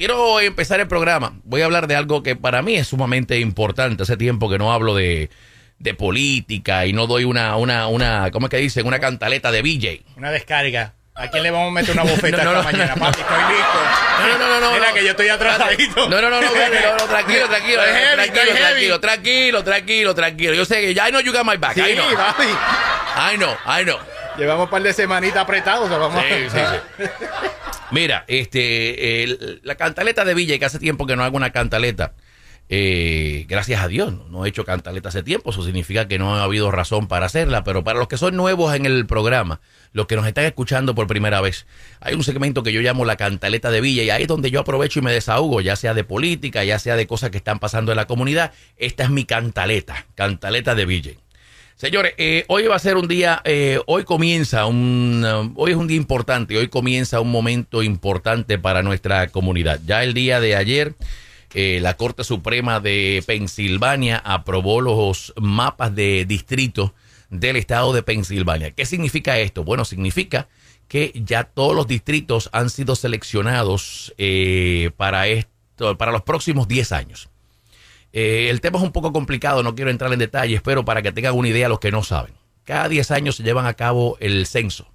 quiero empezar el programa. Voy a hablar de algo que para mí es sumamente importante. Hace tiempo que no hablo de, de política y no doy una, una, una, ¿cómo es que dicen? Una cantaleta de BJ. Una descarga. ¿A quién le vamos a meter una bofeta esta mañana, papi? Estoy listo. No, no, no, no. Mira que yo estoy atrasadito. No, no, no, no, no, tranquilo, tranquilo, tranquilo, tranquilo, tranquilo, tranquilo, tranquilo. Yo sé que ya I know you got my back. Sí, I know. papi. I know, I know. Llevamos un par de semanitas apretados. o sea, vamos Sí, sí, sí. Mira, este, la cantaleta de Villa, que hace tiempo que no hago una cantaleta. eh, gracias a Dios, no, no he hecho cantaleta hace tiempo, eso significa que no ha habido razón para hacerla, pero para los que son nuevos en el programa, los que nos están escuchando por primera vez, hay un segmento que yo llamo la cantaleta de Villa y ahí es donde yo aprovecho y me desahogo, ya sea de política, ya sea de cosas que están pasando en la comunidad. Esta es mi cantaleta, cantaleta de Villa. Señores, eh, hoy va a ser un día, eh, hoy comienza un, um, hoy es un día importante, hoy comienza un momento importante para nuestra comunidad. Ya el día de ayer, eh, la Corte Suprema de Pensilvania aprobó los mapas de distrito del estado de Pensilvania. ¿Qué significa esto? Bueno, significa que ya todos los distritos han sido seleccionados eh, para esto, para los próximos 10 años. Eh, el tema es un poco complicado, no quiero entrar en detalles, pero para que tengan una idea los que no saben. Cada 10 años se llevan a cabo el censo.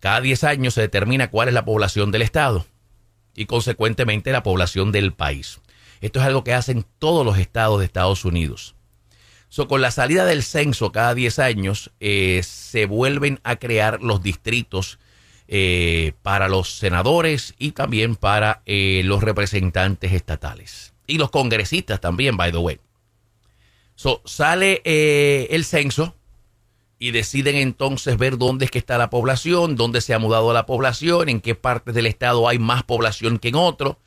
Cada 10 años se determina cuál es la población del Estado y consecuentemente la población del país. Esto es algo que hacen todos los estados de Estados Unidos. So, con la salida del censo cada 10 años, eh, se vuelven a crear los distritos eh, para los senadores y también para los representantes estatales. Y los congresistas también, by the way. So, sale eh, el censo y deciden entonces ver dónde es que está la población, dónde se ha mudado la población, en qué partes del estado hay más población que en otro.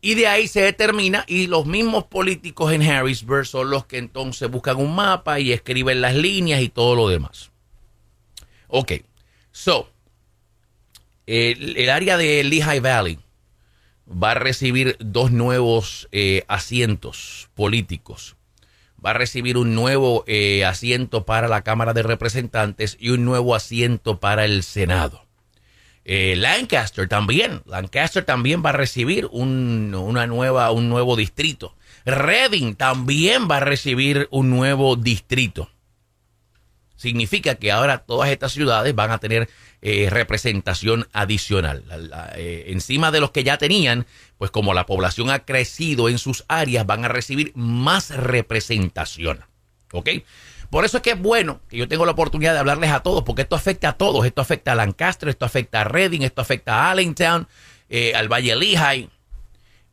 Y de ahí se determina y los mismos políticos en Harrisburg son los que entonces buscan un mapa y escriben las líneas y todo lo demás. Ok, so, el, el área de Lehigh Valley va a recibir dos nuevos eh, asientos políticos. Va a recibir un nuevo eh, asiento para la Cámara de Representantes y un nuevo asiento para el Senado. Eh, Lancaster también, Lancaster también va a recibir un, una nueva, un nuevo distrito. Reading también va a recibir un nuevo distrito. Significa que ahora todas estas ciudades van a tener eh, representación adicional. Eh, encima de los que ya tenían, pues como la población ha crecido en sus áreas, van a recibir más representación. ¿Ok? Por eso es que es bueno que yo tengo la oportunidad de hablarles a todos, porque esto afecta a todos. Esto afecta a Lancaster, esto afecta a Reading, esto afecta a Allentown, eh, al Valle Lehigh.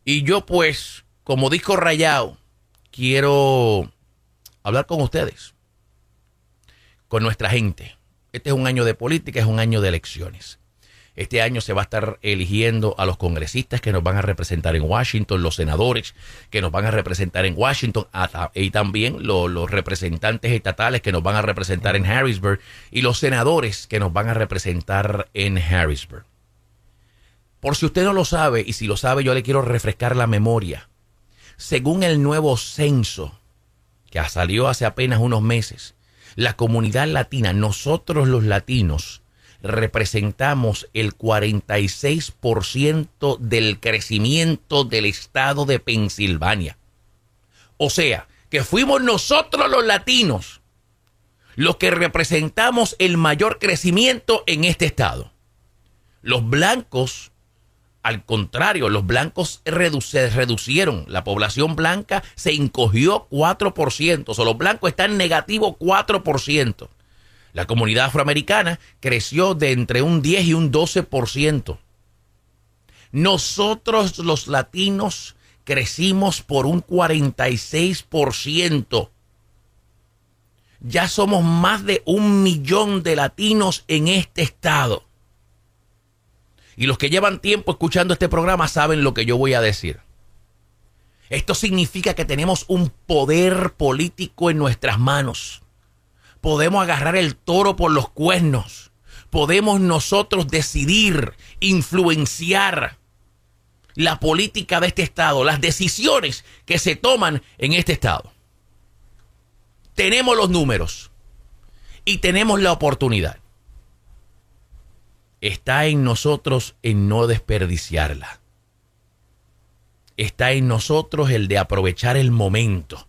Y yo, pues, como disco rayado, quiero hablar con ustedes, con nuestra gente. Este es un año de política, es un año de elecciones. Este año se va a estar eligiendo a los congresistas que nos van a representar en Washington, los senadores que nos van a representar en Washington y también lo- los representantes estatales que nos van a representar en Harrisburg y los senadores que nos van a representar en Harrisburg. Por si usted no lo sabe y si lo sabe yo le quiero refrescar la memoria. Según el nuevo censo que salió hace apenas unos meses, la comunidad latina, nosotros los latinos, representamos el 46% del crecimiento del estado de Pensilvania. O sea, que fuimos nosotros los latinos los que representamos el mayor crecimiento en este estado. Los blancos, al contrario, los blancos se reducieron. La población blanca se encogió 4%. O sea, los blancos están negativo 4%. La comunidad afroamericana creció de entre un 10 y un 12%. Nosotros los latinos crecimos por un 46%. Ya somos más de un millón de latinos en este estado. Y los que llevan tiempo escuchando este programa saben lo que yo voy a decir. Esto significa que tenemos un poder político en nuestras manos. Podemos agarrar el toro por los cuernos. Podemos nosotros decidir, influenciar la política de este estado, las decisiones que se toman en este estado. Tenemos los números y tenemos la oportunidad. Está en nosotros en no desperdiciarla. está en nosotros el de aprovechar el momento.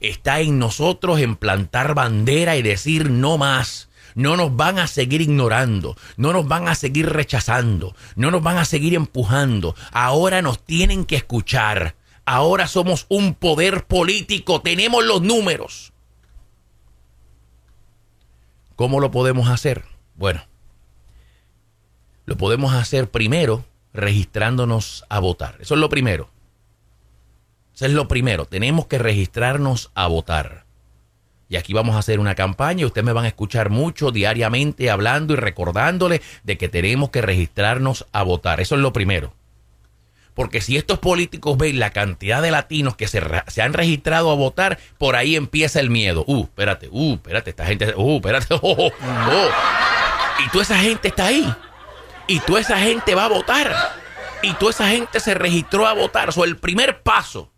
Está en nosotros en plantar bandera y decir no más. No nos van a seguir ignorando, no nos van a seguir rechazando, no nos van a seguir empujando. Ahora nos tienen que escuchar. Ahora somos un poder político, tenemos los números. ¿Cómo lo podemos hacer? Bueno, lo podemos hacer primero registrándonos a votar. Eso es lo primero. Eso es lo primero. Tenemos que registrarnos a votar. Y aquí vamos a hacer una campaña y ustedes me van a escuchar mucho diariamente hablando y recordándole de que tenemos que registrarnos a votar. Eso es lo primero. Porque si estos políticos ven la cantidad de latinos que se, han registrado a votar, por ahí empieza el miedo. Uh, espérate, uh, espérate, esta gente, uh, espérate, oh, oh, oh. Y toda esa gente está ahí. Y toda esa gente va a votar. Y toda esa gente se registró a votar. O sea, el primer paso,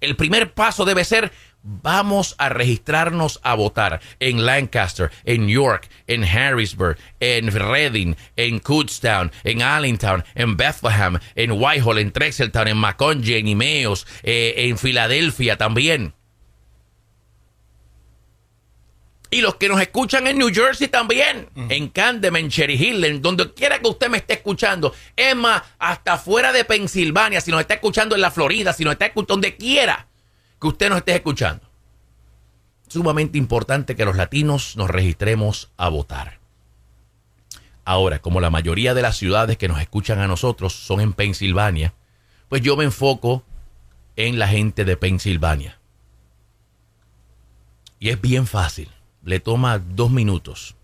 el primer paso debe ser vamos a registrarnos a votar en Lancaster, en York, en Harrisburg, en Reading, en Kutztown, en Allentown, en Bethlehem, en Whitehall, en Trexeltown, en Macon, en Imeos, eh, en Filadelfia también. Y los que nos escuchan en New Jersey también, en Camden, en Cherry Hill, en donde quiera que usted me esté escuchando. Es más, hasta fuera de Pensilvania, si nos está escuchando en la Florida, si nos está escuchando donde quiera que usted nos esté escuchando. Sumamente importante que los latinos nos registremos a votar. Ahora, como la mayoría de las ciudades que nos escuchan a nosotros son en Pensilvania, pues yo me enfoco en la gente de Pensilvania. Y es bien fácil le toma dos minutos.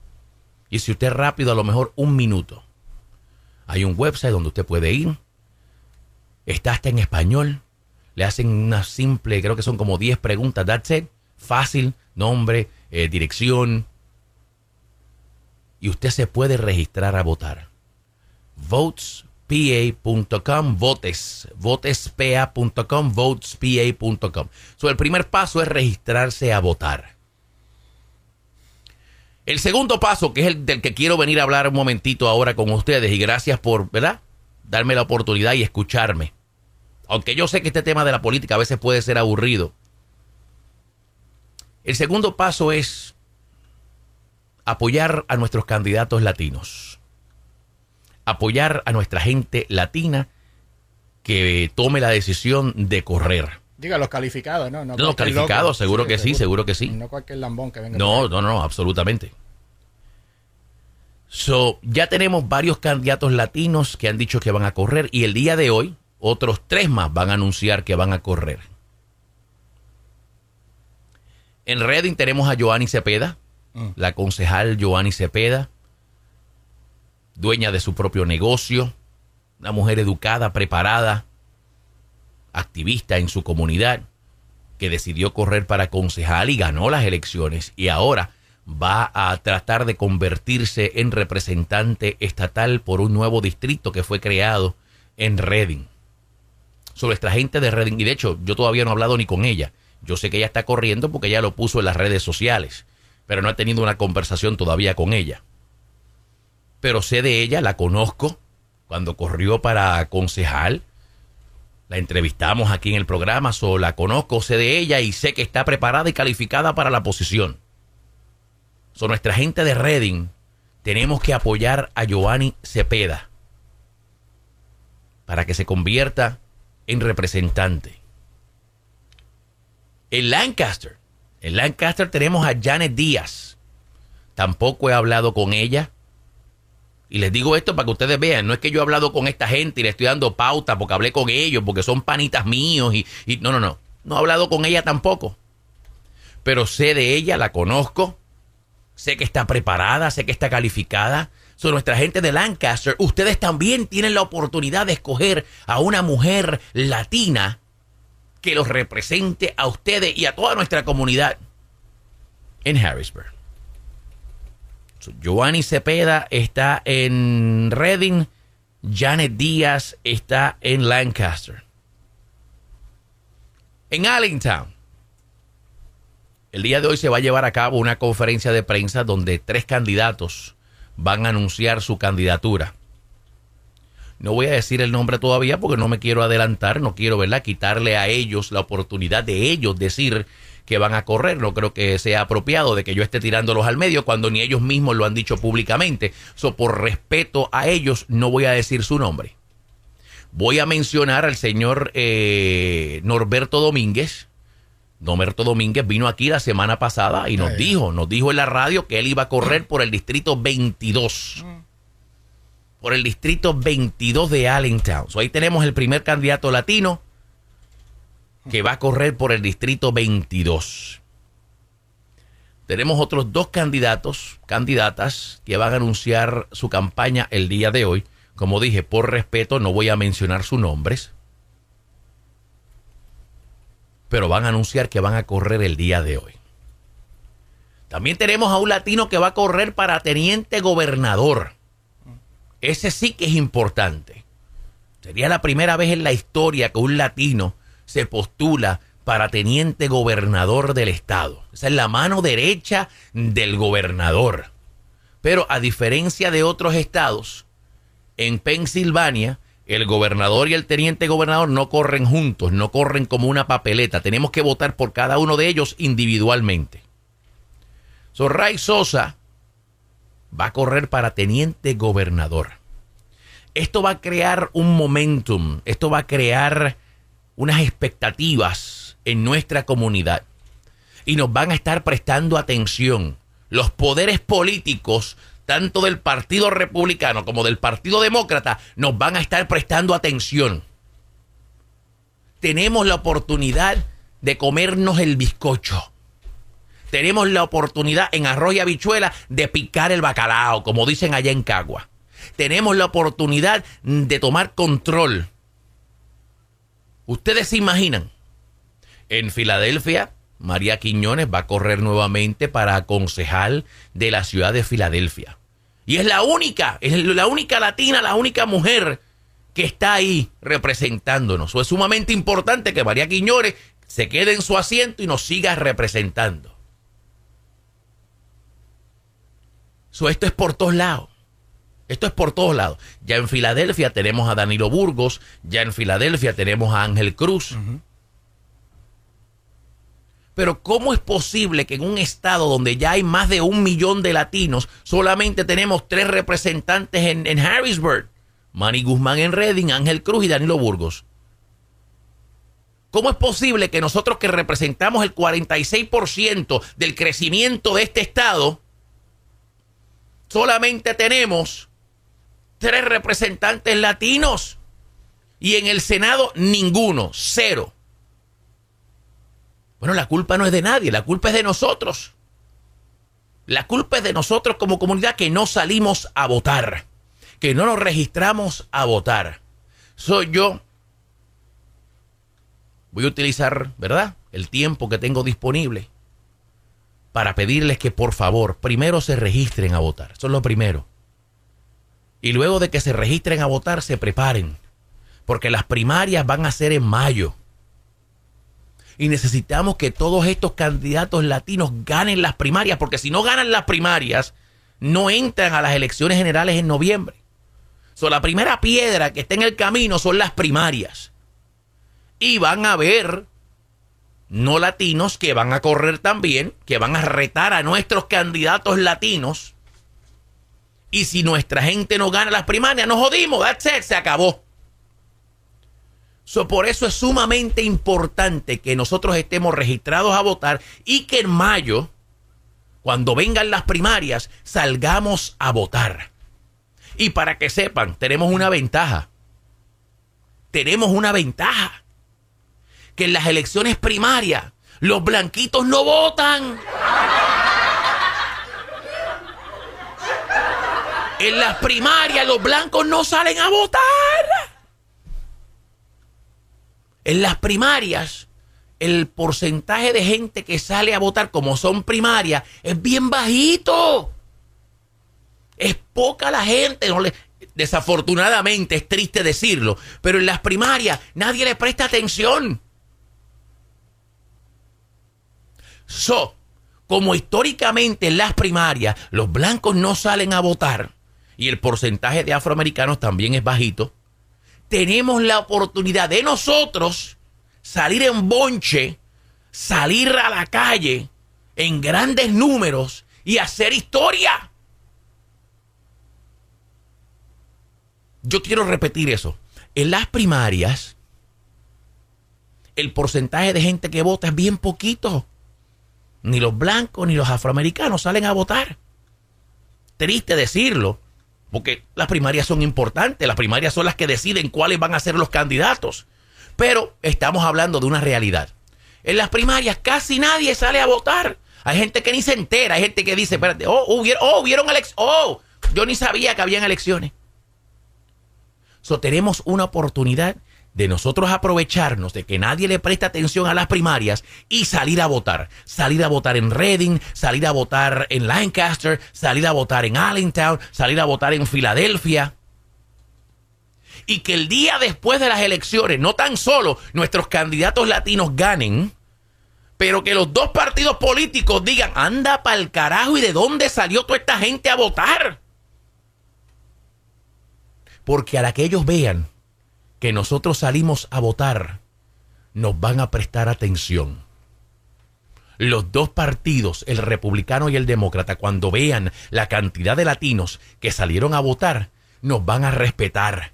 Y si usted es rápido, a lo mejor un minuto. Hay un website donde usted puede ir. Está hasta en español. Le hacen una simple, creo que son como 10 preguntas. That's it. Fácil, nombre, eh, dirección. Y usted se puede registrar a votar. Votespa.com, votes, votespa.com, votespa.com. So, el primer paso es registrarse a votar. El segundo paso, que es el del que quiero venir a hablar un momentito ahora con ustedes, y gracias por, ¿verdad? Darme la oportunidad y escucharme. Aunque yo sé que este tema de la política a veces puede ser aburrido. El segundo paso es apoyar a nuestros candidatos latinos. Apoyar a nuestra gente latina que tome la decisión de correr. Diga, los calificados, ¿no? No, los calificados, seguro que sí, seguro que sí. No cualquier lambón que venga. No, no, no, absolutamente. So, ya tenemos varios candidatos latinos que han dicho que van a correr y el día de hoy otros tres más van a anunciar que van a correr. En Reading tenemos a Joanny Cepeda, mm. la concejal Joanny Cepeda, dueña de su propio negocio, una mujer educada, preparada, activista en su comunidad que decidió correr para concejal y ganó las elecciones y ahora va a tratar de convertirse en representante estatal por un nuevo distrito que fue creado en Reading. Sobre esta gente de Reading, y de hecho yo todavía no he hablado ni con ella. Yo sé que ella está corriendo porque ella lo puso en las redes sociales, pero no he tenido una conversación todavía con ella. Pero sé de ella, la conozco, cuando corrió para concejal, la entrevistamos aquí en el programa, so la conozco, sé de ella y sé que está preparada y calificada para la posición. So nuestra gente de Reading tenemos que apoyar a Giovanni Cepeda para que se convierta en representante. En Lancaster, en Lancaster tenemos a Janet Díaz. Tampoco he hablado con ella y les digo esto para que ustedes vean, no es que yo he hablado con esta gente y le estoy dando pauta porque hablé con ellos, porque son panitas míos y, no, no, no. No he hablado con ella tampoco. Pero sé de ella, la conozco, sé que está preparada, sé que está calificada. Son nuestra gente de Lancaster. Ustedes también tienen la oportunidad de escoger a una mujer latina que los represente a ustedes y a toda nuestra comunidad en Harrisburg. Giovanni Cepeda está en Reading. Janet Díaz está en Lancaster. En Allentown. El día de hoy se va a llevar a cabo una conferencia de prensa donde tres candidatos van a anunciar su candidatura. No voy a decir el nombre todavía porque no me quiero adelantar, no quiero, ¿verdad?, quitarle a ellos la oportunidad de ellos decir que van a correr. No creo que sea apropiado de que yo esté tirándolos al medio cuando ni ellos mismos lo han dicho públicamente. So, por respeto a ellos, no voy a decir su nombre. Voy a mencionar al señor eh, Norberto Domínguez. Norberto Domínguez vino aquí la semana pasada y nos dijo, nos dijo en la radio que él iba a correr por el distrito 22 por el distrito 22 de Allentown. ahí tenemos el primer candidato latino que va a correr por el distrito 22. Tenemos otros dos candidatos, candidatas, que van a anunciar su campaña el día de hoy. Como dije, por respeto no voy a mencionar sus nombres, pero van a anunciar que van a correr el día de hoy. También tenemos a un latino que va a correr para teniente gobernador. Ese sí que es importante. Sería la primera vez en la historia que un latino se postula para teniente gobernador del estado. Esa es la mano derecha del gobernador. Pero a diferencia de otros estados, en Pensilvania, el gobernador y el teniente gobernador no corren juntos, no corren como una papeleta. Tenemos que votar por cada uno de ellos individualmente. So, Ray Sosa va a correr para teniente gobernador. Esto va a crear un momentum, esto va a crear unas expectativas en nuestra comunidad y nos van a estar prestando atención. Los poderes políticos, tanto del Partido Republicano como del Partido Demócrata, nos van a estar prestando atención. Tenemos la oportunidad de comernos el bizcocho tenemos la oportunidad en arroz y habichuela de picar el bacalao, como dicen allá en Cagua. Tenemos la oportunidad de tomar control. Ustedes se imaginan, en Filadelfia, María Quiñones va a correr nuevamente para aconsejal de la ciudad de Filadelfia. Y es la única, es la única latina, la única mujer que está ahí representándonos. es sumamente importante que María Quiñones se quede en su asiento y nos siga representando. esto es por todos lados. Esto es por todos lados. Ya en Filadelfia tenemos a Danilo Burgos, ya en Filadelfia tenemos a Ángel Cruz. Pero ¿cómo es posible que en un estado donde ya hay más de un millón de latinos, solamente tenemos tres representantes en, en Harrisburg? Manny Guzmán en Reading, Ángel Cruz y Danilo Burgos. ¿Cómo es posible que nosotros que representamos el 46% del crecimiento de este estado, solamente tenemos tres representantes latinos y en el Senado ninguno, cero. Bueno, la culpa no es de nadie, la culpa es de nosotros. La culpa es de nosotros como comunidad que no salimos a votar, que no nos registramos a votar. Soy yo. Voy a utilizar, ¿verdad? El tiempo que tengo disponible para pedirles que por favor primero se registren a votar. Eso es lo primero. Y luego de que se registren a votar, se preparen. Porque las primarias van a ser en mayo. Y necesitamos que todos estos candidatos latinos ganen las primarias. Porque si no ganan las primarias, no entran a las elecciones generales en noviembre. So, la primera piedra que está en el camino son las primarias. Y van a ver no latinos que van a correr también, que van a retar a nuestros candidatos latinos. Y si nuestra gente no gana las primarias, nos jodimos, that's it, se acabó. So, por eso es sumamente importante que nosotros estemos registrados a votar y que en mayo, cuando vengan las primarias, salgamos a votar. Y para que sepan, tenemos una ventaja. Tenemos una ventaja que en las elecciones primarias los blanquitos no votan. En las primarias los blancos no salen a votar. En las primarias el porcentaje de gente que sale a votar como son primarias es bien bajito. Es poca la gente, no desafortunadamente es triste decirlo, pero en las primarias nadie le presta atención. So, como históricamente en las primarias los blancos no salen a votar y el porcentaje de afroamericanos también es bajito, tenemos la oportunidad de nosotros salir en bonche, salir a la calle en grandes números y hacer historia. Yo quiero repetir eso. En las primarias, el porcentaje de gente que vota es bien poquito. Ni los blancos ni los afroamericanos salen a votar. Triste decirlo, porque las primarias son importantes, las primarias son las que deciden cuáles van a ser los candidatos. Pero estamos hablando de una realidad. En las primarias casi nadie sale a votar. Hay gente que ni se entera, hay gente que dice, espérate, oh, hubieron, oh, hubieron elecciones, oh, yo ni sabía que habían elecciones. So, tenemos una oportunidad de nosotros aprovecharnos de que nadie le presta atención a las primarias y salir a votar. Salir a votar en Reading, salir a votar en Lancaster, salir a votar en Allentown, salir a votar en Filadelfia. Y que el día después de las elecciones, no tan solo nuestros candidatos latinos ganen, pero que los dos partidos políticos digan, anda pa'l carajo y de dónde salió toda esta gente a votar. Porque a la que ellos vean que nosotros salimos a votar, nos van a prestar atención. Los dos partidos, el republicano y el demócrata, cuando vean la cantidad de latinos que salieron a votar, nos van a respetar.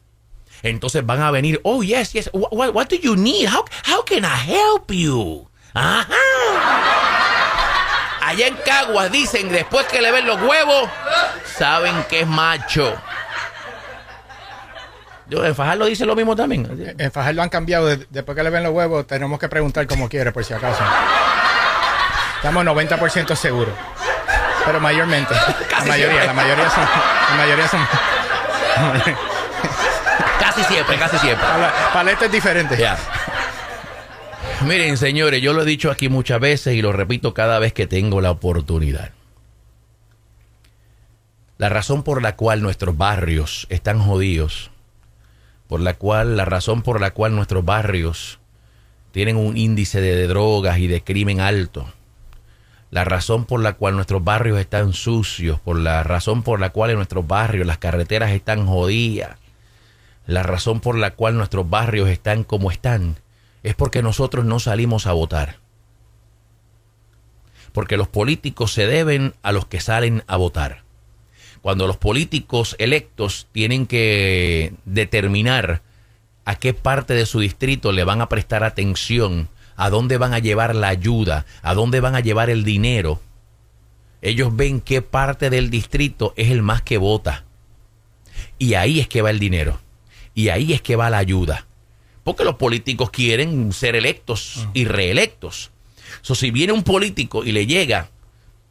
Entonces van a venir, oh yes, yes, what, do you need? How, how can I help you? Ajá. Allá en Caguas dicen, después que le ven los huevos, saben que es macho. En Fajardo dice lo mismo también. En Fajardo han cambiado. Después que le ven los huevos, tenemos que preguntar como quiere, por si acaso. Estamos 90% seguros. Pero mayormente. la mayoría, la mayoría son. La mayoría son. casi siempre, casi siempre. Paleta es diferente. Miren, señores, yo lo he dicho aquí muchas veces y lo repito cada vez que tengo la oportunidad. La razón por la cual nuestros barrios están jodidos por la cual, la razón por la cual nuestros barrios tienen un índice de, drogas y de crimen alto, la razón por la cual nuestros barrios están sucios, por la razón por la cual en nuestros barrios las carreteras están jodidas, la razón por la cual nuestros barrios están como están, es porque nosotros no salimos a votar. Porque los políticos se deben a los que salen a votar cuando los políticos electos tienen que determinar a qué parte de su distrito le van a prestar atención, a dónde van a llevar la ayuda, a dónde van a llevar el dinero, ellos ven qué parte del distrito es el más que vota. Y ahí es que va el dinero. Y ahí es que va la ayuda. Porque los políticos quieren ser electos y reelectos. So, si viene un político y le llega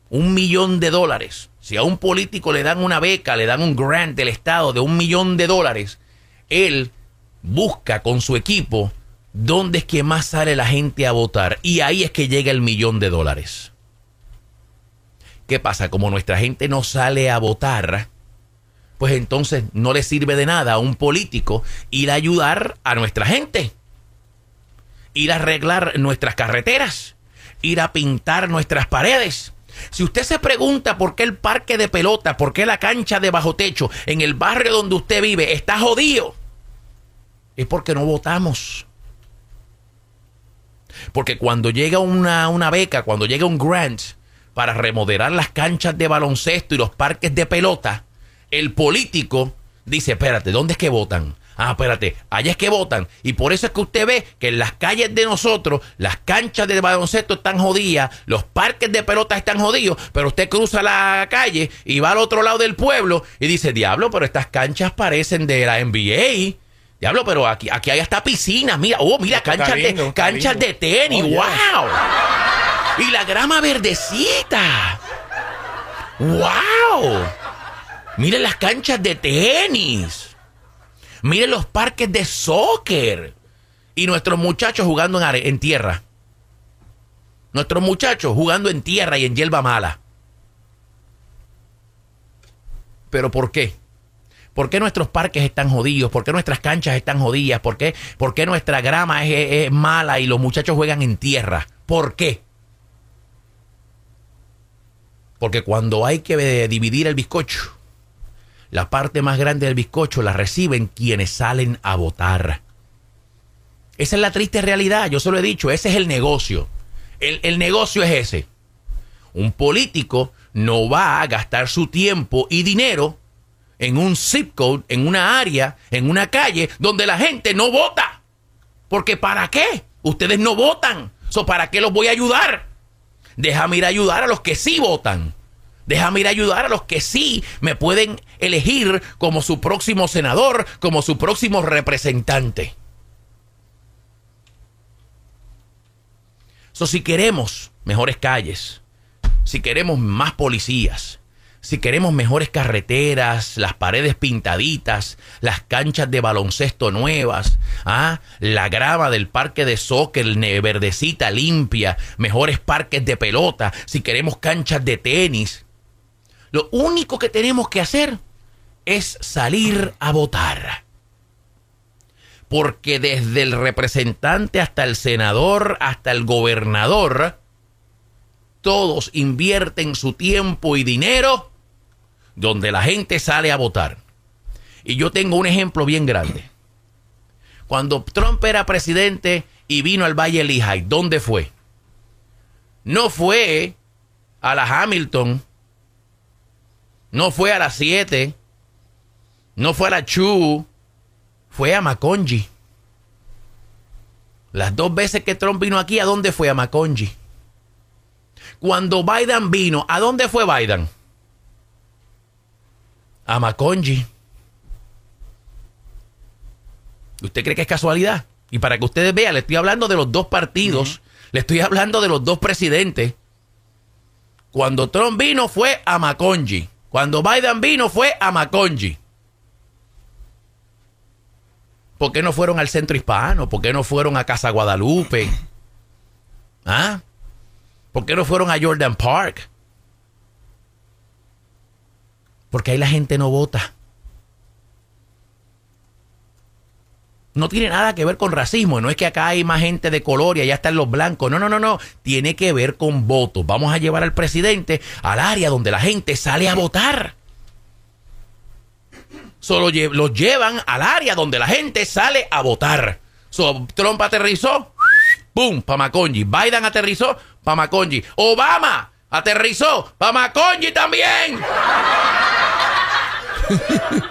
un millón de dólares si a un político le dan una beca, le dan un grant del Estado de un millón de dólares, él busca con su equipo dónde es que más sale la gente a votar. Y ahí es que llega el millón de dólares. ¿Qué pasa? Como nuestra gente no sale a votar, pues entonces no le sirve de nada a un político ir a ayudar a nuestra gente. Ir a arreglar nuestras carreteras. Ir a pintar nuestras paredes si usted se pregunta por qué el parque de pelota, por qué la cancha de bajo techo en el barrio donde usted vive está jodido, es porque no votamos. Porque cuando llega una, una beca, cuando llega un grant para remodelar las canchas de baloncesto y los parques de pelota, el político dice, espérate, ¿dónde es que votan? Ah, espérate, allá es que votan. Y por eso es que usted ve que en las calles de nosotros, las canchas de baloncesto están jodidas, los parques de pelota están jodidos, pero usted cruza la calle y va al otro lado del pueblo y dice, diablo, pero estas canchas parecen de la NBA. Diablo, pero aquí, aquí hay hasta piscinas. Mira, oh, mira, canchas, de, canchas de tenis. ¡Wow! Y la grama verdecita. ¡Wow! Miren las canchas de tenis. Miren los parques de soccer. Y nuestros muchachos jugando en, tierra. Nuestros muchachos jugando en tierra y en hierba mala. ¿Pero por qué? ¿Por qué nuestros parques están jodidos? ¿Por qué nuestras canchas están jodidas? ¿Por qué, por qué nuestra grama es, es, mala y los muchachos juegan en tierra? ¿Por qué? Porque cuando hay que dividir el bizcocho, la parte más grande del bizcocho la reciben quienes salen a votar. Esa es la triste realidad, yo se lo he dicho, ese es el negocio. El, el negocio es ese. Un político no va a gastar su tiempo y dinero en un zip code, en una área, en una calle donde la gente no vota. Porque ¿para qué? Ustedes no votan. So, ¿Para qué los voy a ayudar? Déjame ir a ayudar a los que sí votan. Déjame ir a ayudar a los que sí me pueden elegir como su próximo senador, como su próximo representante. So, si queremos mejores calles, si queremos más policías, si queremos mejores carreteras, las paredes pintaditas, las canchas de baloncesto nuevas, ¿ah? la grava del parque de soccer verdecita limpia, mejores parques de pelota, si queremos canchas de tenis, lo único que tenemos que hacer es salir a votar. Porque desde el representante hasta el senador, hasta el gobernador, todos invierten su tiempo y dinero donde la gente sale a votar. Y yo tengo un ejemplo bien grande. Cuando Trump era presidente y vino al Valle Lehigh, ¿dónde fue? No fue a la Hamilton, no fue a las 7, no fue a la Chu, fue a Maconji. Las dos veces que Trump vino aquí, ¿a dónde fue? A Maconji. Cuando Biden vino, ¿a dónde fue Biden? a Maconji. ¿Usted cree que es casualidad? Y para que ustedes vean, le estoy hablando de los dos partidos, le estoy hablando de los dos presidentes. Cuando Trump vino fue a Maconji. Cuando Biden vino fue a Maconji. ¿Por qué no fueron al centro hispano? ¿Por qué no fueron a Casa Guadalupe? ¿Ah? ¿Por qué no fueron a Jordan Park? Porque ahí la gente no vota. No tiene nada que ver con racismo. No es que acá hay más gente de color y allá están los blancos. No, no, no, no. Tiene que ver con votos. Vamos a llevar al presidente al área donde la gente sale a votar. Solo los llevan al área donde la gente sale a votar. Trump aterrizó, ¡pum! Pamaconji. Biden aterrizó, Pamaconji. Obama aterrizó, Pamaconji también.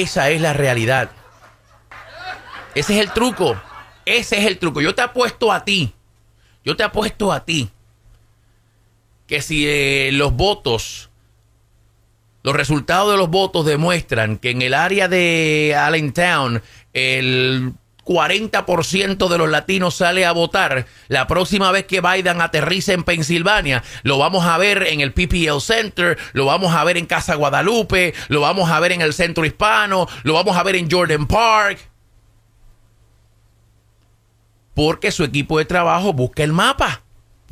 Esa es la realidad. Ese es el truco. Ese es el truco. Yo te apuesto a ti. Yo te apuesto a ti. Que si eh, los votos, los resultados de los votos demuestran que en el área de Allentown el 40% de los latinos sale a votar. La próxima vez que Biden aterrice en Pensilvania, lo vamos a ver en el PPL Center, lo vamos a ver en Casa Guadalupe, lo vamos a ver en el Centro Hispano, lo vamos a ver en Jordan Park. Porque su equipo de trabajo busca el mapa.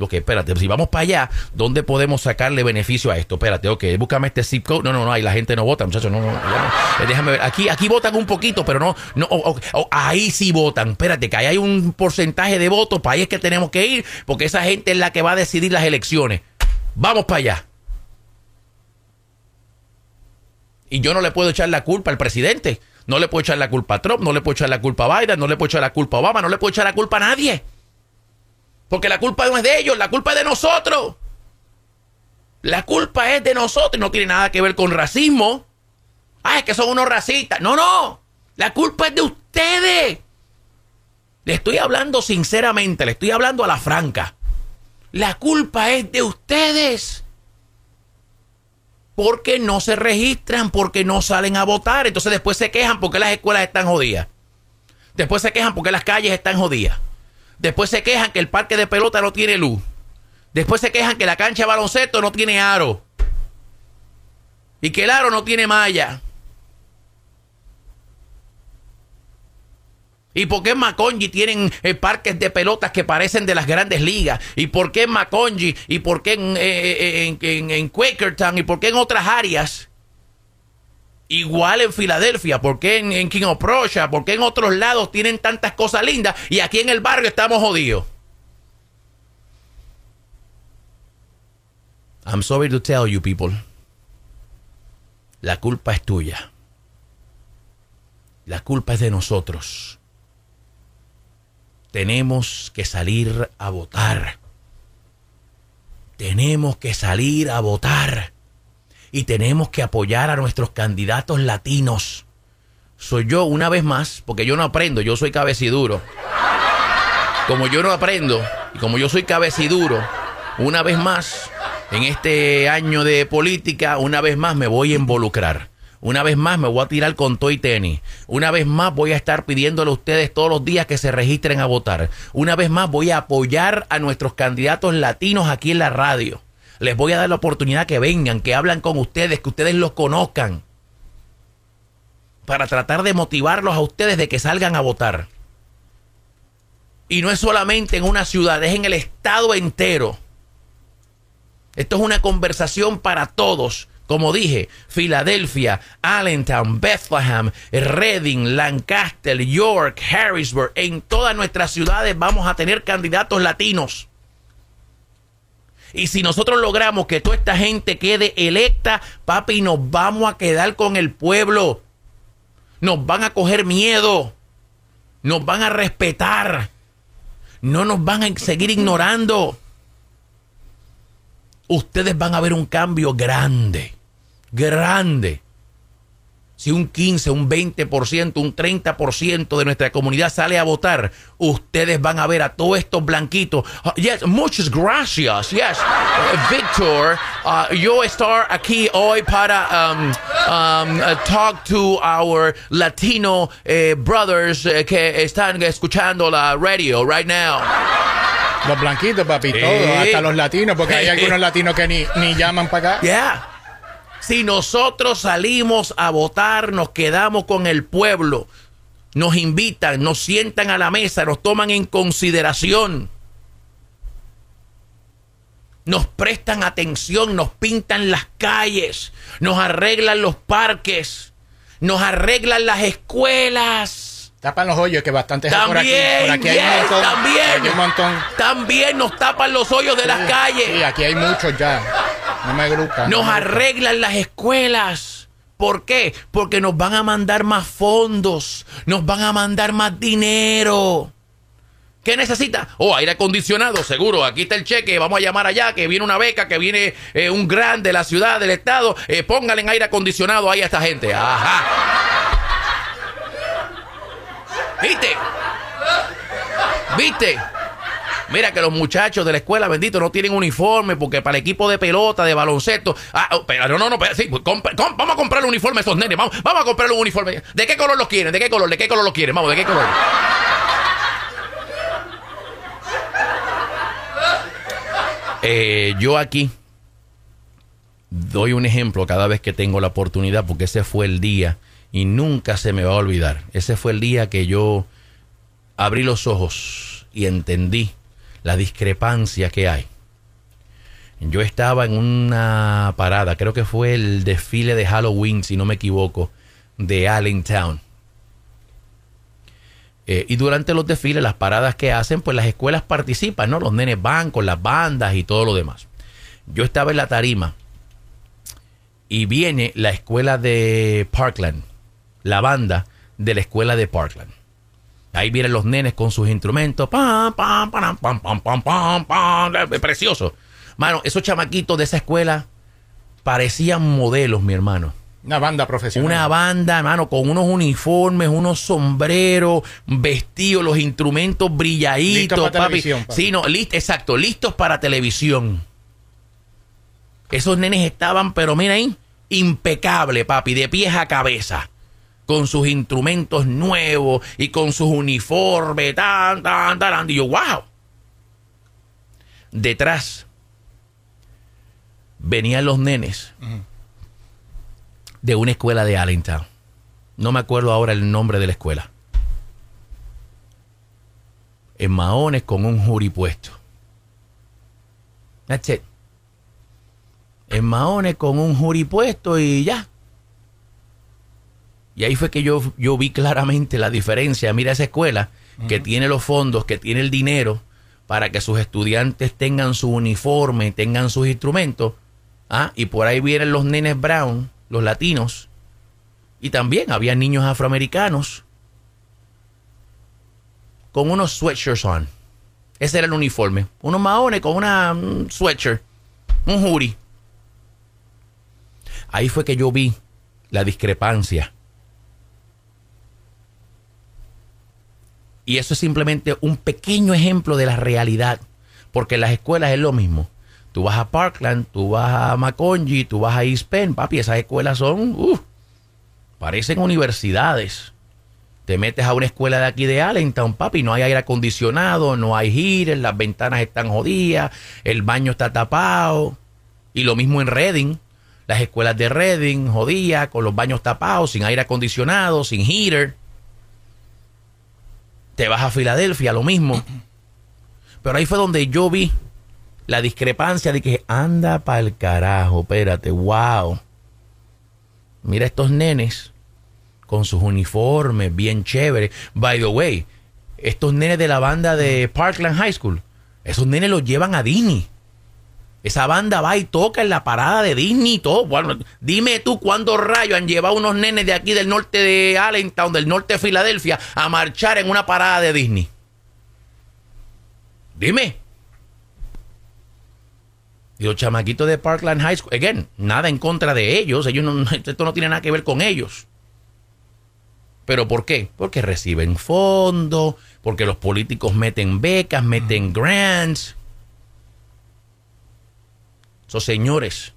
Que, espérate, si vamos para allá, ¿dónde podemos sacarle beneficio a esto? Espérate, ok, búscame este zip code. No, no, no, ahí la gente no vota, muchachos, no, no, no, eh, Déjame ver, aquí, aquí votan un poquito, pero no, no, ahí sí votan. Espérate, que ahí hay un porcentaje de votos, para ahí es que tenemos que ir, porque esa gente es la que va a decidir las elecciones. Vamos para allá. Y yo no le puedo echar la culpa al presidente. No le puedo echar la culpa a Trump, no le puedo echar la culpa a Biden, no le puedo echar la culpa a Obama, no le puedo echar la culpa a nadie. Porque la culpa no es de ellos, la culpa es de nosotros. La culpa es de nosotros no tiene nada que ver con racismo. Ah, es que son unos racistas. No, no. La culpa es de ustedes. Le estoy hablando sinceramente, le estoy hablando a la franca. La culpa es de ustedes. Porque no se registran, porque no salen a votar. Entonces después se quejan porque las escuelas están jodidas. Después se quejan porque las calles están jodidas. Después se quejan que el parque de pelota no tiene luz. Después se quejan que la cancha de baloncesto no tiene aro. Y que el aro no tiene malla. ¿Y por qué en Maconji tienen eh, parques de pelotas que parecen de las grandes ligas? ¿Y por qué en Maconji? ¿Y por qué en, eh, eh, en, Quakertown? ¿Y por qué en otras áreas? Igual en Filadelfia, ¿por qué en, King of Prussia? ¿Por qué en otros lados tienen tantas cosas lindas y aquí en el barrio estamos jodidos? I'm sorry to tell you people. La culpa es tuya. La culpa es de nosotros. Tenemos que salir a votar. Tenemos que salir a votar. Y tenemos que apoyar a nuestros candidatos latinos. Soy yo una vez más, porque yo no aprendo, yo soy cabeciduro. Como yo no aprendo, y como yo soy cabeciduro, una vez más, en este año de política, una vez más me voy a involucrar. Una vez más me voy a tirar con toy tenis. Una vez más voy a estar pidiéndole a ustedes todos los días que se registren a votar. Una vez más voy a apoyar a nuestros candidatos latinos aquí en la radio. Les voy a dar la oportunidad que vengan, que hablan con ustedes, que ustedes los conozcan. Para tratar de motivarlos a ustedes de que salgan a votar. Y no es solamente en una ciudad, es en el estado entero. Esto es una conversación para todos. Como dije, Filadelfia, Allentown, Bethlehem, Reading, Lancaster, York, Harrisburg, en todas nuestras ciudades vamos a tener candidatos latinos. Y si nosotros logramos que toda esta gente quede electa, papi, nos vamos a quedar con el pueblo. Nos van a coger miedo. Nos van a respetar. No nos van a seguir ignorando. Ustedes van a ver un cambio grande grande. Si un 15, un 20%, un 30% de nuestra comunidad sale a votar, ustedes van a ver a todos estos blanquitos. Uh, yes, muchas gracias. Yes, uh, Victor, uh, yo estar aquí hoy para um, um, uh, talk to our Latino eh, brothers eh, que están escuchando la radio right now. Los blanquitos, papi, todos, hasta los latinos, porque hay algunos latinos que ni, ni llaman para acá. Yeah. Si nosotros salimos a votar, nos quedamos con el pueblo, nos invitan, nos sientan a la mesa, nos toman en consideración, nos prestan atención, nos pintan las calles, nos arreglan los parques, nos arreglan las escuelas. Tapan los hoyos, que bastante también, por aquí. Por aquí hay un montón. También, hay un montón. También nos tapan los hoyos de las calles. Sí, aquí hay muchos ya. No me. Nos arreglan las escuelas. ¿Por qué? Porque nos van a mandar más fondos, nos van a mandar más dinero. ¿Qué necesita? Oh, aire acondicionado, seguro. Aquí está el cheque. Vamos a llamar allá, que viene una beca, que viene eh, un gran de la ciudad, del estado. Eh, póngale en aire acondicionado ahí a esta gente. Ajá. ¿Viste? ¿Viste? Mira que los muchachos de la escuela, bendito, no tienen uniforme porque para el equipo de pelota, de baloncesto. Ah, oh, pero no, no, sí, pues, vamos a comprar un uniforme a esos nenes. Vamos, vamos a comprar un uniforme. ¿De qué color los quieren? ¿De qué color? ¿De qué color los quieren? Vamos, ¿de qué color? Eh, yo aquí doy un ejemplo cada vez que tengo la oportunidad porque ese fue el día y nunca se me va a olvidar. Ese fue el día que yo abrí los ojos y entendí la discrepancia que hay. Yo estaba en una parada, creo que fue el desfile de Halloween, si no me equivoco, de Allentown. Eh, y durante los desfiles, las paradas que hacen, pues las escuelas participan, ¿no? Los nenes van con las bandas y todo lo demás. Yo estaba en la tarima y viene la escuela de Parkland, la banda de la escuela de Parkland. Ahí vienen los nenes con sus instrumentos. Pam, pam, pam, pam, pam, pam, pam, pam. Precioso. Mano, esos chamaquitos de esa escuela parecían modelos, mi hermano. Una banda profesional. Una banda, hermano, con unos uniformes, unos sombreros, vestidos, los instrumentos brilladitos, listos para Televisión, Sí, no, exacto, listos para televisión. Esos nenes estaban, pero mira ahí, impecable, papi, de pies a cabeza con sus instrumentos nuevos y con sus uniformes, tan, tan, tan, y yo, wow. Detrás venían los nenes de una escuela de Allentown. No me acuerdo ahora el nombre de la escuela. En maones con un jury puesto. That's it. En maones con un jury puesto y ya. Y ahí fue que yo, yo vi claramente la diferencia. Mira esa escuela que tiene los fondos, que tiene el dinero para que sus estudiantes tengan su uniforme, tengan sus instrumentos. Ah, y por ahí vienen los nenes brown, los latinos. Y también había niños afroamericanos con unos sweatshirts on. Ese era el uniforme. Unos maones con una mm, sweatshirt. Un hoodie. Ahí fue que yo vi la discrepancia. Y eso es simplemente un pequeño ejemplo de la realidad. Porque en las escuelas es lo mismo. Tú vas a Parkland, tú vas a Maconji, tú vas a East Penn, papi, esas escuelas son, uh, parecen universidades. Te metes a una escuela de aquí de Allentown, papi, no hay aire acondicionado, no hay heater, las ventanas están jodidas, el baño está tapado. Y lo mismo en Reading, las escuelas de Reading, jodidas, con los baños tapados, sin aire acondicionado, sin heater. Te vas a Filadelfia, lo mismo. Pero ahí fue donde yo vi la discrepancia de que anda para el carajo, espérate, wow. Mira estos nenes con sus uniformes bien chéveres. By the way, estos nenes de la banda de Parkland High School, esos nenes los llevan a Disney. Esa banda va y toca en la parada de Disney y todo. Bueno, dime tú cuándo rayos han llevado unos nenes de aquí del norte de Allentown, del norte de Filadelfia, a marchar en una parada de Disney. Dime. Y los chamaquitos de Parkland High School, again, nada en contra de ellos, ellos no, esto no tiene nada que ver con ellos. ¿Pero por qué? Porque reciben fondos, porque los políticos meten becas, meten grants. So, señores,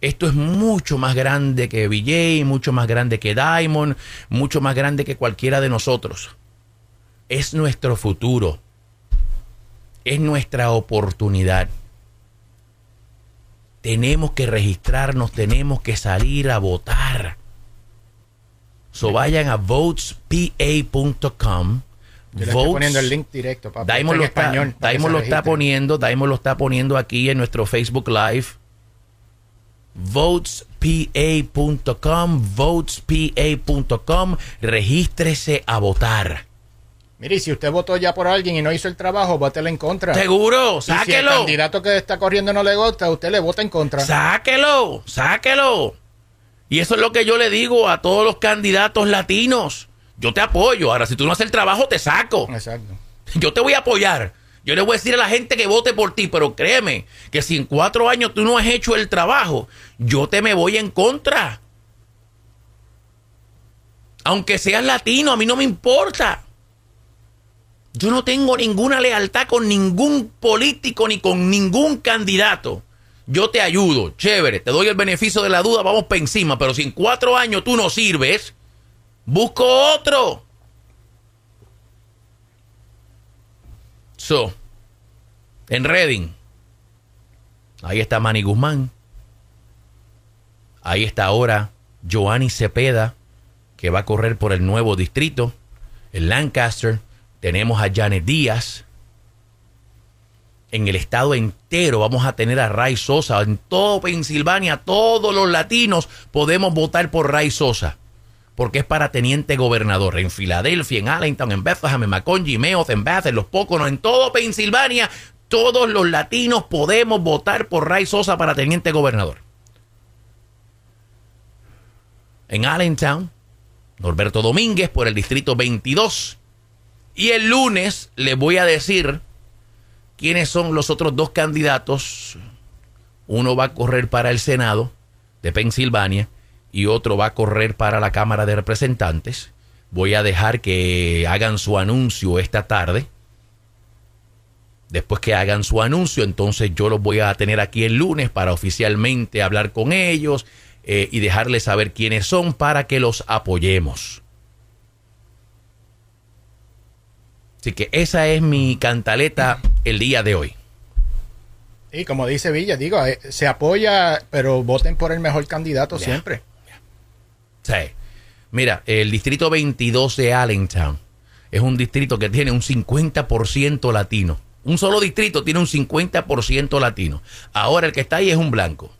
esto es mucho más grande que VJ, mucho más grande que Diamond, mucho más grande que cualquiera de nosotros. Es nuestro futuro. Es nuestra oportunidad tenemos que registrarnos, tenemos que salir a votar. So vayan a votespa.com. Yo le estoy poniendo el link directo, papá. Daimon lo, está, español, Daimon lo está poniendo, Daimon lo está poniendo aquí en nuestro Facebook Live. Votespa.com, votespa.com, regístrese a votar. Mire, si usted votó ya por alguien y no hizo el trabajo, vótele en contra. Seguro, Y si el sáquelo. candidato que está corriendo no le gusta, usted le vota en contra. Sáquelo, sáquelo. Y eso es lo que yo le digo a todos los candidatos latinos. Yo te apoyo. Ahora, si tú no haces el trabajo, te saco. Exacto. Yo te voy a apoyar. Yo le voy a decir a la gente que vote por ti, pero créeme que si en cuatro años tú no has hecho el trabajo, yo te me voy en contra. Aunque seas latino, a mí no me importa. Yo no tengo ninguna lealtad con ningún político ni con ningún candidato. Yo te ayudo, chévere, te doy el beneficio de la duda, vamos para encima, pero si en cuatro años tú no sirves, busco otro. So, en Reading, ahí está Manny Guzmán. Ahí está ahora Joanny Cepeda, que va a correr por el nuevo distrito. En Lancaster tenemos a Janet Díaz. En el estado entero vamos a tener a Ray Sosa. En todo Pensilvania, todos los latinos podemos votar por Ray Sosa. Porque es para teniente gobernador. En Filadelfia, en Allentown, en Bethlehem, en Macon, Meoth, en Bath, en Los Poconos, en todo Pensilvania, todos los latinos podemos votar por Ray Sosa para teniente gobernador. En Allentown, Norberto Domínguez por el distrito 22. Y el lunes les voy a decir quiénes son los otros dos candidatos. Uno va a correr para el Senado de Pensilvania y otro va a correr para la Cámara de Representantes. Voy a dejar que hagan su anuncio esta tarde. Después que hagan su anuncio, entonces yo los voy a tener aquí el lunes para oficialmente hablar con ellos eh, y dejarles saber quiénes son para que los apoyemos. Así que esa es mi cantaleta el día de hoy. Y como dice Villa, digo, eh, se apoya, pero voten por el mejor candidato siempre. Sí. Mira, el distrito 22 de Allentown es un distrito que tiene un 50% latino. Un solo distrito tiene un 50% latino. Ahora el que está ahí es un blanco.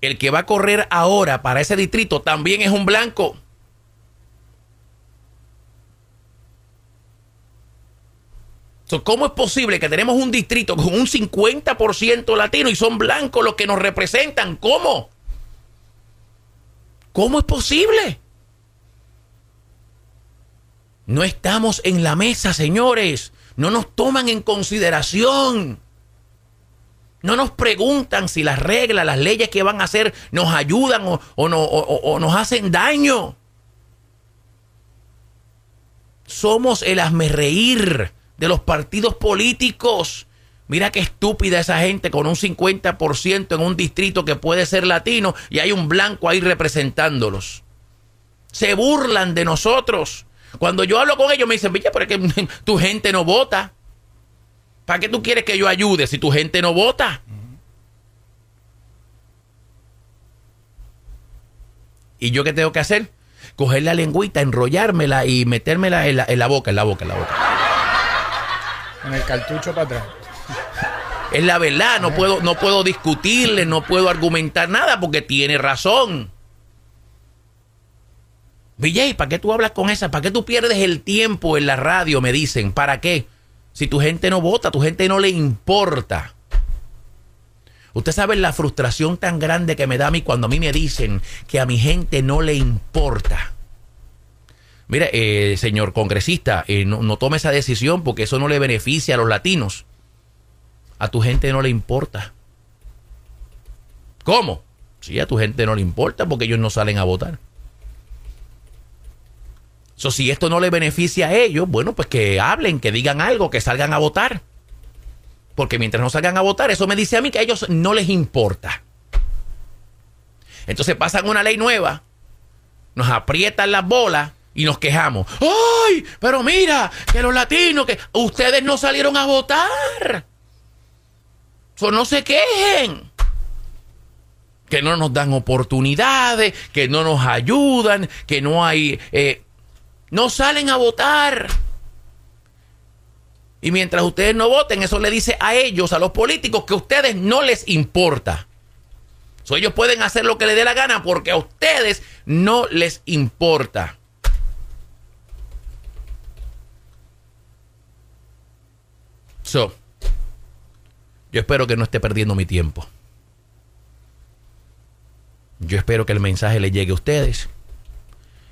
El que va a correr ahora para ese distrito también es un blanco. ¿Cómo es posible que tenemos un distrito con un 50% latino y son blancos los que nos representan? ¿Cómo? ¿Cómo es posible? No estamos en la mesa, señores. No nos toman en consideración. No nos preguntan si las reglas, las leyes que van a hacer nos ayudan o, no, o nos hacen daño. Somos el reír de los partidos políticos. Mira qué estúpida esa gente con un 50% en un distrito que puede ser latino y hay un blanco ahí representándolos. Se burlan de nosotros. Cuando yo hablo con ellos me dicen, Villa, pero es que tu gente no vota. ¿Para qué tú quieres que yo ayude si tu gente no vota? ¿Y yo qué tengo que hacer? Coger la lengüita, enrollármela y metérmela en la, en la boca, en la boca, en la boca. En el cartucho para atrás. Es la verdad, no puedo, no puedo discutirle, no puedo argumentar nada porque tiene razón. Villay, ¿para qué tú hablas con esa? ¿Para qué tú pierdes el tiempo en la radio? Me dicen. ¿Para qué? Si tu gente no vota, tu gente no le importa. Usted sabe la frustración tan grande que me da a mí cuando a mí me dicen que a mi gente no le importa. Mire, eh, señor congresista, eh, no, tome esa decisión porque eso no le beneficia a los latinos. A tu gente no le importa. ¿Cómo? Sí, a tu gente no le importa porque ellos no salen a votar. So, si esto no le beneficia a ellos, bueno, pues que hablen, que digan algo, que salgan a votar. Porque mientras no salgan a votar, eso me dice a mí que a ellos no les importa. Entonces pasan una ley nueva, nos aprietan las bolas y nos quejamos. ¡Ay! Pero mira, que los latinos, que ustedes no salieron a votar. So, no se quejen. Que no nos dan oportunidades, que no nos ayudan, que no hay... Eh, no salen a votar. Y mientras ustedes no voten, eso le dice a ellos, a los políticos, que a ustedes no les importa. So, ellos pueden hacer lo que les dé la gana porque a ustedes no les importa. So, yo espero que no esté perdiendo mi tiempo. Yo espero que el mensaje le llegue a ustedes.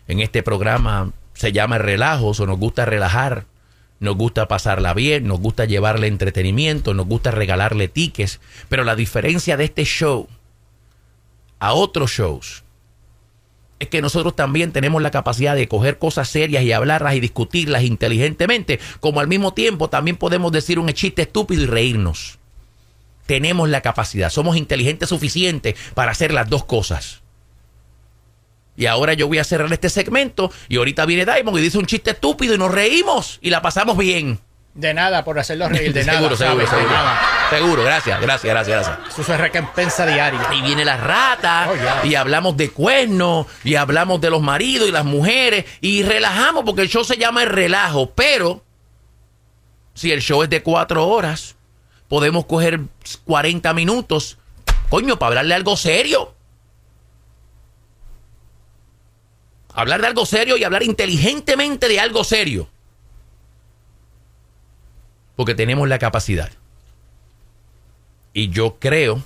En este programa se llama Relajos o nos gusta relajar, nos gusta pasarla bien, nos gusta llevarle entretenimiento, nos gusta regalarle tickets. Pero la diferencia de este show a otros shows es que nosotros también tenemos la capacidad de coger cosas serias y hablarlas y discutirlas inteligentemente, como al mismo tiempo también podemos decir un chiste estúpido y reírnos. Tenemos la capacidad, somos inteligentes suficientes para hacer las dos cosas. Y ahora yo voy a cerrar este segmento y ahorita viene Diamond y dice un chiste estúpido y nos reímos y la pasamos bien. De nada, por hacerlo reír, de nada. seguro, seguro, seguro. Seguro, gracias, gracias, gracias, gracias. Eso es recompensa diaria. Y viene la rata, oh, y hablamos de cuernos, y hablamos de los maridos y las mujeres, y relajamos porque el show se llama el relajo, pero si el show es de cuatro horas, podemos coger 40 minutos, coño, para hablarle algo serio. Hablar de algo serio y hablar inteligentemente de algo serio porque tenemos la capacidad. Y yo creo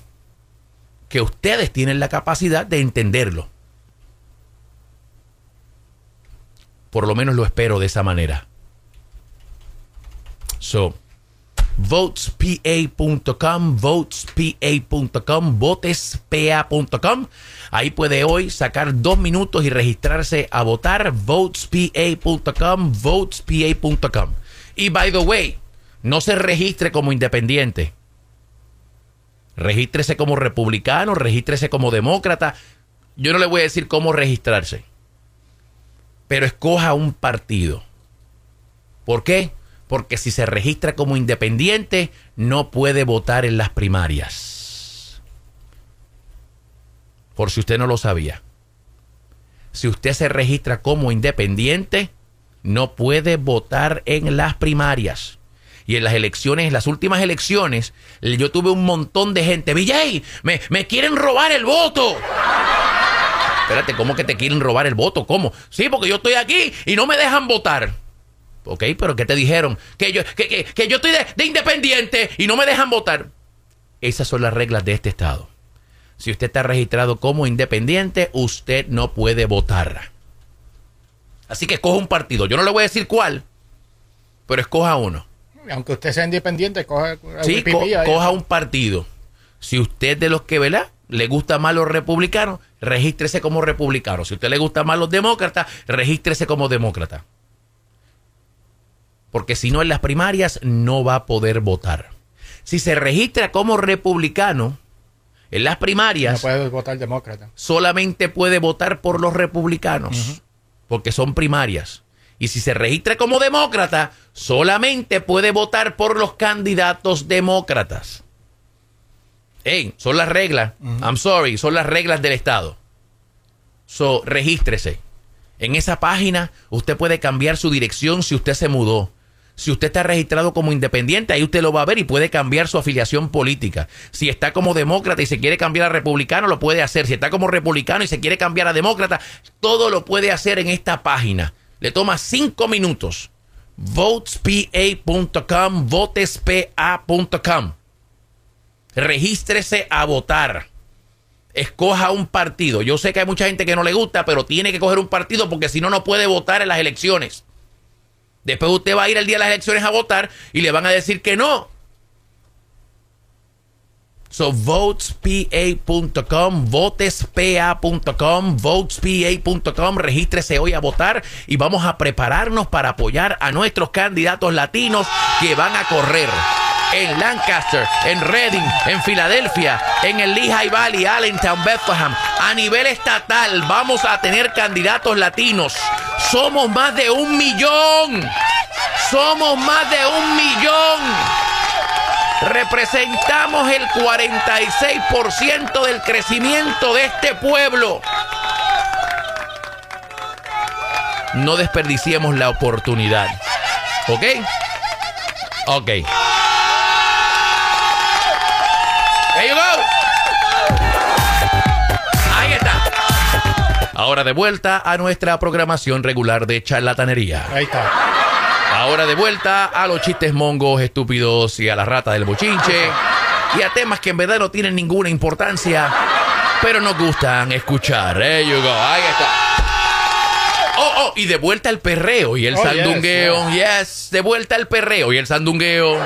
que ustedes tienen la capacidad de entenderlo. Por lo menos lo espero de esa manera. So, votespa.com, votespa.com, votespa.com. Ahí puede hoy sacar dos minutos y registrarse a votar. Votespa.com, votespa.com. Y by the way, no se registre como independiente. Regístrese como republicano, regístrese como demócrata. Yo no le voy a decir cómo registrarse. Pero escoja un partido. ¿Por qué? Porque si se registra como independiente, no puede votar en las primarias. Por si usted no lo sabía. Si usted se registra como independiente, no puede votar en las primarias y en las elecciones, en las últimas elecciones, yo tuve un montón de gente. Villay, me, me quieren robar el voto. Espérate, ¿cómo que te quieren robar el voto? ¿Cómo? Sí, porque yo estoy aquí y no me dejan votar. Ok, pero ¿qué te dijeron? Que yo, que, que- que yo estoy de, de independiente y no me dejan votar. Esas son las reglas de este estado. Si usted está registrado como independiente, usted no puede votar. Así que escoja un partido. Yo no le voy a decir cuál, pero escoja uno. Aunque usted sea independiente, coja Sí, co- coja un partido. Si usted de los que, ¿verdad? Le gusta más los republicanos, regístrese como republicano. Si usted le gusta más los demócratas, regístrese como demócrata. Porque si no en las primarias no va a poder votar. Si se registra como republicano en las No primarias, puede votar demócrata. solamente puede votar por los republicanos, porque son primarias. Y si se registra como demócrata, solamente puede votar por los candidatos demócratas. Hey, son las reglas. I'm sorry, son las reglas del Estado. So, regístrese. En esa página usted puede cambiar su dirección si usted se mudó. Si usted está registrado como independiente, ahí usted lo va a ver y puede cambiar su afiliación política. Si está como demócrata y se quiere cambiar a republicano, lo puede hacer. Si está como republicano y se quiere cambiar a demócrata, todo lo puede hacer en esta página. Le toma cinco minutos. Votespa.com, votespa.com. Regístrese a votar escoja un partido. Yo sé que hay mucha gente que no le gusta, pero tiene que coger un partido porque si no, no puede votar en las elecciones. Después usted va a ir el día de las elecciones a votar y le van a decir que no. So, votespa.com, votespa.com, votespa.com, regístrese hoy a votar y vamos a prepararnos para apoyar a nuestros candidatos latinos que van a correr en Lancaster, en Reading, en Filadelfia, en el Lehigh Valley, Allentown, Bethlehem. A nivel estatal vamos a tener candidatos latinos. Somos más de un millón. Somos más de un millón. Representamos el 46% del crecimiento de este pueblo. No desperdiciemos la oportunidad. ¿Ok? Ok. Ahora de vuelta a nuestra programación regular de charlatanería. Ahí está. Ahora de vuelta a los chistes mongos, estúpidos y a la rata del bochinche. Y a temas que en verdad no tienen ninguna importancia, pero nos gustan escuchar. There you go. Ahí está. Oh, oh, y de vuelta el perreo y el Oh, yes, sandungueo. Yes, de vuelta el perreo y el sandungueo.